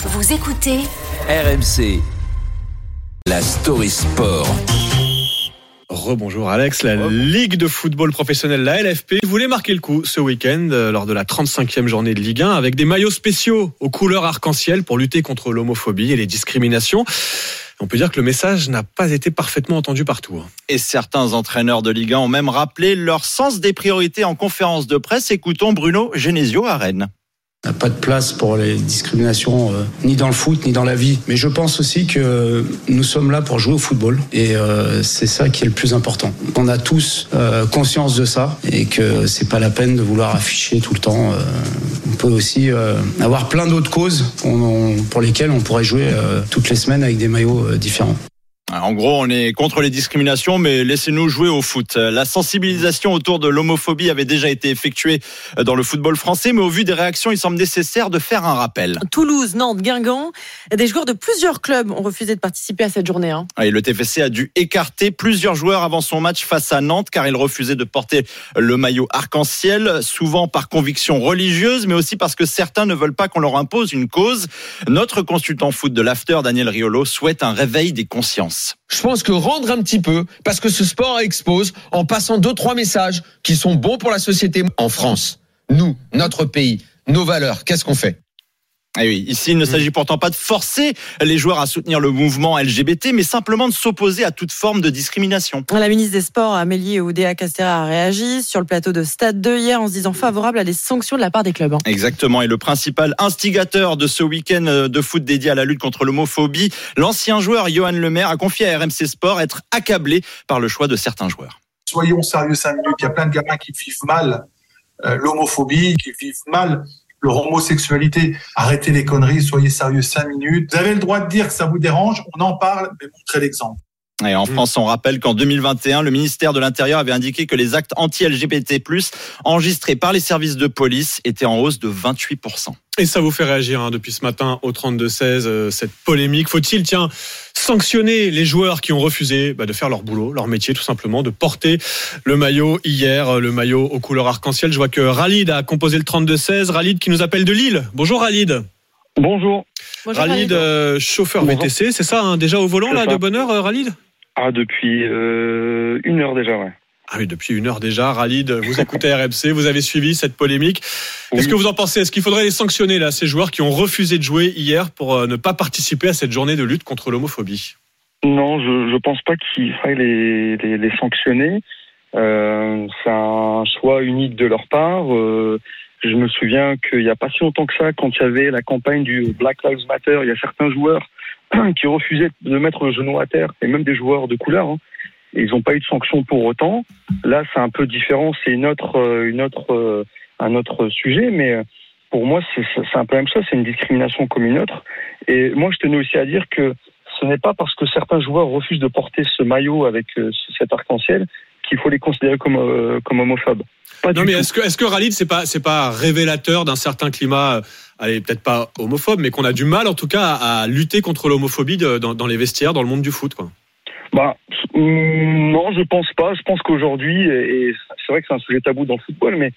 Vous écoutez RMC, la story sport. Rebonjour Alex, la Ligue de football professionnel, la LFP, voulait marquer le coup ce week-end euh, lors de la 35e journée de Ligue 1 avec des maillots spéciaux aux couleurs arc-en-ciel pour lutter contre l'homophobie et les discriminations. On peut dire que le message n'a pas été parfaitement entendu partout. hein. Et certains entraîneurs de Ligue 1 ont même rappelé leur sens des priorités en conférence de presse. Écoutons Bruno Genesio à Rennes. Il n'y a pas de place pour les discriminations, euh, ni dans le foot, ni dans la vie. Mais je pense aussi que nous sommes là pour jouer au football. Et euh, c'est ça qui est le plus important. On a tous euh, conscience de ça et que c'est pas la peine de vouloir afficher tout le temps. euh, on peut aussi euh, avoir plein d'autres causes pour lesquelles on pourrait jouer toutes les semaines avec des maillots différents. En gros, on est contre les discriminations, mais laissez-nous jouer au foot. La sensibilisation autour de l'homophobie avait déjà été effectuée dans le football français, mais au vu des réactions, il semble nécessaire de faire un rappel. Toulouse, Nantes, Guingamp. Des joueurs de plusieurs clubs ont refusé de participer à cette journée. hein. Et le TFC a dû écarter plusieurs joueurs avant son match face à Nantes, car ils refusaient de porter le maillot arc-en-ciel, souvent par conviction religieuse, mais aussi parce que certains ne veulent pas qu'on leur impose une cause. Notre consultant foot de l'After, Daniel Riolo, souhaite un réveil des consciences. Je pense que rendre un petit peu, parce que ce sport expose en passant deux, trois messages qui sont bons pour la société en France. Nous, notre pays, nos valeurs, qu'est-ce qu'on fait? Eh oui, ici, il ne s'agit pourtant pas de forcer les joueurs à soutenir le mouvement LGBT, mais simplement de s'opposer à toute forme de discrimination. La ministre des Sports, Amélie Oudéa Castera, a réagi sur le plateau de Stade 2 hier en se disant favorable à des sanctions de la part des clubs. hein. Exactement. Et le principal instigateur de ce week-end de foot dédié à la lutte contre l'homophobie, l'ancien joueur Johan Lemaire, a confié à RMC Sport être accablé par le choix de certains joueurs. soyons sérieux cinq minutes. Il y a plein de gamins qui vivent mal euh, l'homophobie, qui vivent mal leur homosexualité. Arrêtez les conneries, soyez sérieux cinq minutes. Vous avez le droit de dire que ça vous dérange, on en parle, mais montrez l'exemple. Et en France, on rappelle qu'en 2021, le ministère de l'Intérieur avait indiqué que les actes anti-LGBT+, enregistrés par les services de police, étaient en hausse de 28%. Et ça vous fait réagir hein, depuis ce matin au 32-16, euh, cette polémique. Faut-il, tiens, sanctionner les joueurs qui ont refusé bah, de faire leur boulot, leur métier tout simplement, de porter le maillot hier, euh, le maillot aux couleurs arc-en-ciel? Je vois que Ralid a composé le 32-16. Ralid qui nous appelle de Lille. Bonjour Ralid. Bonjour. Bonjour, Ralid, euh, chauffeur Bonjour. VTC, c'est ça, hein, déjà au volant là, ça. de bonne heure, Ralid? Ah, depuis euh, une heure déjà, ouais. Ah oui, depuis une heure déjà, Ralid, vous écoutez RMC, vous avez suivi cette polémique. Qu'est-ce Oui. que vous en pensez? Est-ce qu'il faudrait les sanctionner, là, ces joueurs qui ont refusé de jouer hier pour euh, ne pas participer à cette journée de lutte contre l'homophobie? Non, je, je pense pas qu'il faille les, les, les sanctionner. Euh, c'est un choix unique de leur part. Euh, je me souviens qu'il n'y a pas si longtemps que ça, quand il y avait la campagne du Black Lives Matter, il y a certains joueurs qui refusaient de mettre le genou à terre, et même des joueurs de couleur. hein. Et ils n'ont pas eu de sanction pour autant. Là, c'est un peu différent. C'est une autre, euh, une autre, euh, un autre sujet, mais euh, pour moi, c'est un peu la même chose. C'est une discrimination comme une autre. Et moi, je tenais aussi à dire que ce n'est pas parce que certains joueurs refusent de porter ce maillot avec cet arc-en-ciel qu'il faut les considérer comme, euh, comme homophobes. Pas Non, mais est-ce que, est-ce que Ralid, c'est pas, c'est pas révélateur d'un certain climat, allez, peut-être pas homophobe, mais qu'on a du mal, en tout cas, à, lutter contre l'homophobie dans, les vestiaires, dans le monde du foot, quoi Bah, mm, non, je pense pas. Je pense qu'aujourd'hui, et c'est vrai que c'est un sujet tabou dans le football, mais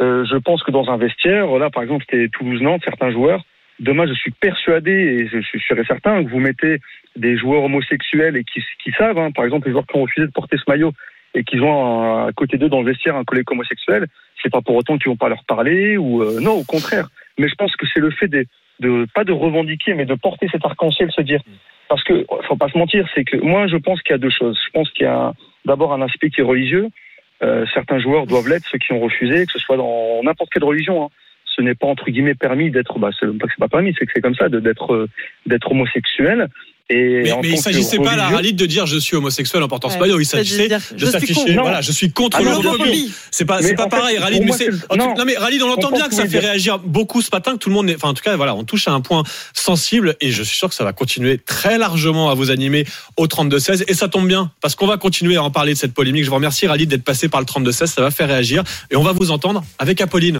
euh, je pense que dans un vestiaire, là, par exemple, c'était Toulouse-Nantes, certains joueurs. Demain, je suis persuadé et je, suis certain que vous mettez des joueurs homosexuels et qui, savent, hein, par exemple, les joueurs qui ont refusé de porter ce maillot et qui ont à côté d'eux dans le vestiaire un collègue homosexuel, c'est pas pour autant qu'ils vont pas leur parler ou euh, non, au contraire. Mais je pense que c'est le fait de, de pas de revendiquer, mais de porter cet arc-en-ciel, se dire parce que faut pas se mentir, c'est que moi je pense qu'il y a deux choses. Je pense qu'il y a d'abord un aspect qui est religieux. Euh, certains joueurs doivent l'être, ceux qui ont refusé, que ce soit dans n'importe quelle religion. hein. Ce n'est pas entre guillemets permis d'être, bah, c'est pas que c'est pas permis, c'est que c'est comme ça, de- d'être euh, d'être homosexuel. Et Mais, mais il que s'agissait pas, religieux- Ralid, de dire je suis homosexuel en portant ce maillot. Il s'agissait de s'afficher. Voilà, je suis contre Ah l'homophobie. C'est pas, c'est pas fait, pareil, Ralid. Mais c'est, non. non, mais Ralid, on entend comprends bien que ça fait réagir beaucoup ce matin, que tout le monde est, enfin, en tout cas, voilà, on touche à un point sensible et je suis sûr que ça va continuer très largement à vous animer au 32-16 et ça tombe bien parce qu'on va continuer à en parler de cette polémique. Je vous remercie, Ralid, d'être passé par le 32-16. Ça va faire réagir et on va vous entendre avec Apolline.